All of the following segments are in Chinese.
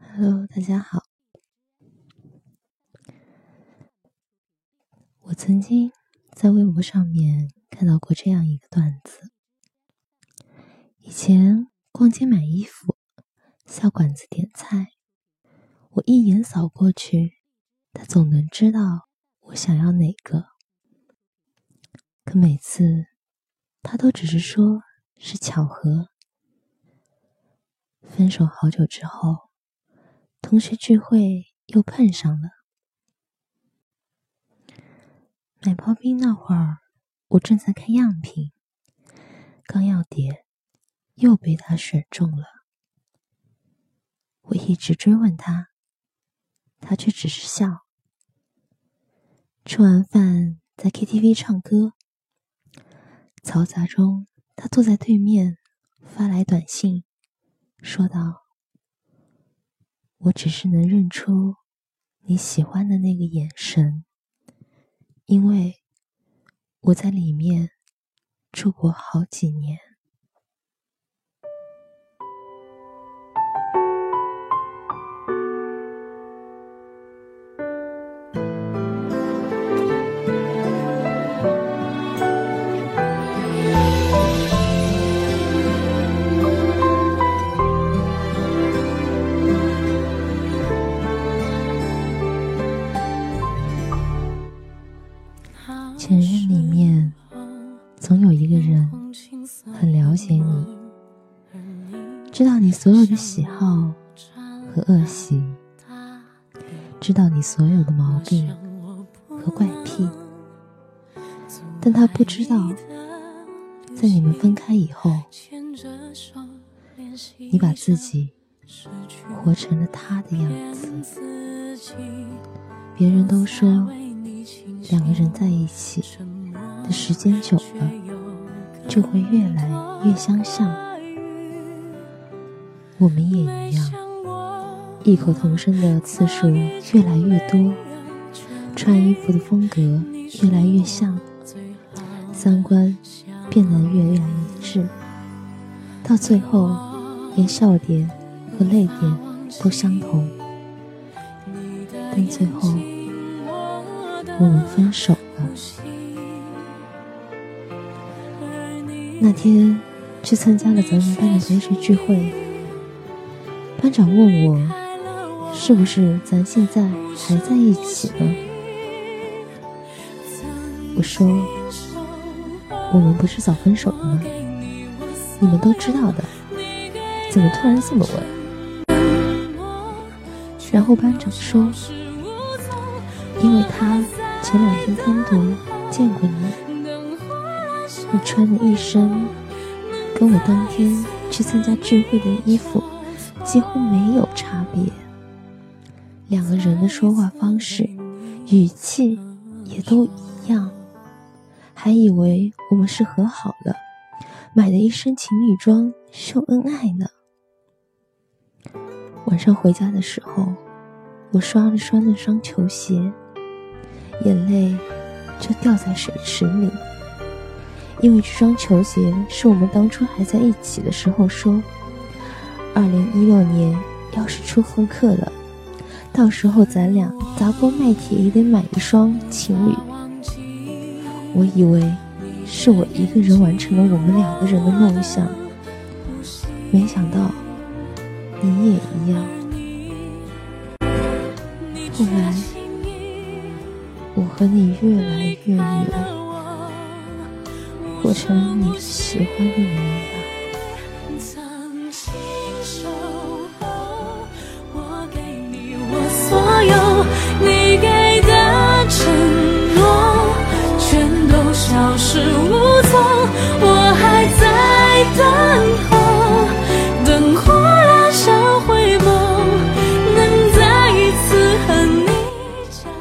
Hello，大家好。我曾经在微博上面看到过这样一个段子：以前逛街买衣服，下馆子点菜，我一眼扫过去，他总能知道我想要哪个。可每次，他都只是说是巧合。分手好久之后。同学聚会又碰上了，买刨冰那会儿，我正在看样品，刚要点，又被他选中了。我一直追问他，他却只是笑。吃完饭在 KTV 唱歌，嘈杂中，他坐在对面发来短信，说道。我只是能认出你喜欢的那个眼神，因为我在里面住过好几年。知道你所有的喜好和恶习，知道你所有的毛病和怪癖，但他不知道，在你们分开以后，你把自己活成了他的样子。别人都说。两个人在一起的时间久了，就会越来越相像。我们也一样，异口同声的次数越来越多，穿衣服的风格越来越像，三观变得越来越一致，到最后连笑点和泪点都相同，但最后。我们分手了。那天去参加了咱们班的同学聚会，班长问我，是不是咱现在还在一起呢？我说，我们不是早分手了吗？你们都知道的，怎么突然这么问？然后班长说，因为他。前两天单独见过你，你穿的一身跟我当天去参加聚会的衣服几乎没有差别，两个人的说话方式、语气也都一样，还以为我们是和好了，买的一身情侣装秀恩爱呢。晚上回家的时候，我刷了刷那双球鞋。眼泪就掉在水池里，因为这双球鞋是我们当初还在一起的时候说，二零一六年要是出复刻了，到时候咱俩砸锅卖铁也得买一双情侣。我以为是我一个人完成了我们两个人的梦想，没想到你也一样。后来。我和你越来越远，活成你喜欢的模样。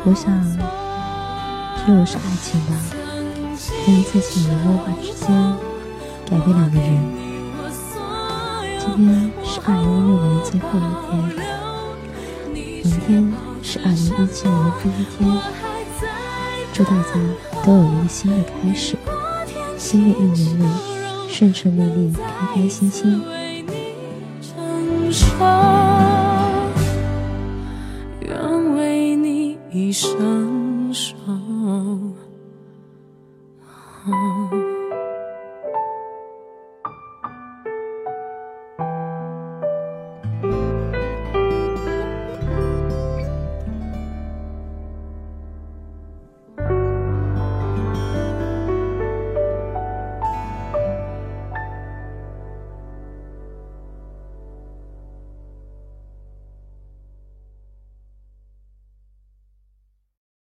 我想。若是爱情吧，可以在潜移默化之间改变两个人。今天是二零一六年最后一天，明天是二零一七年的第一天。祝大家都有一个新的开始，新的一年里顺顺利利，开开心心。你双手。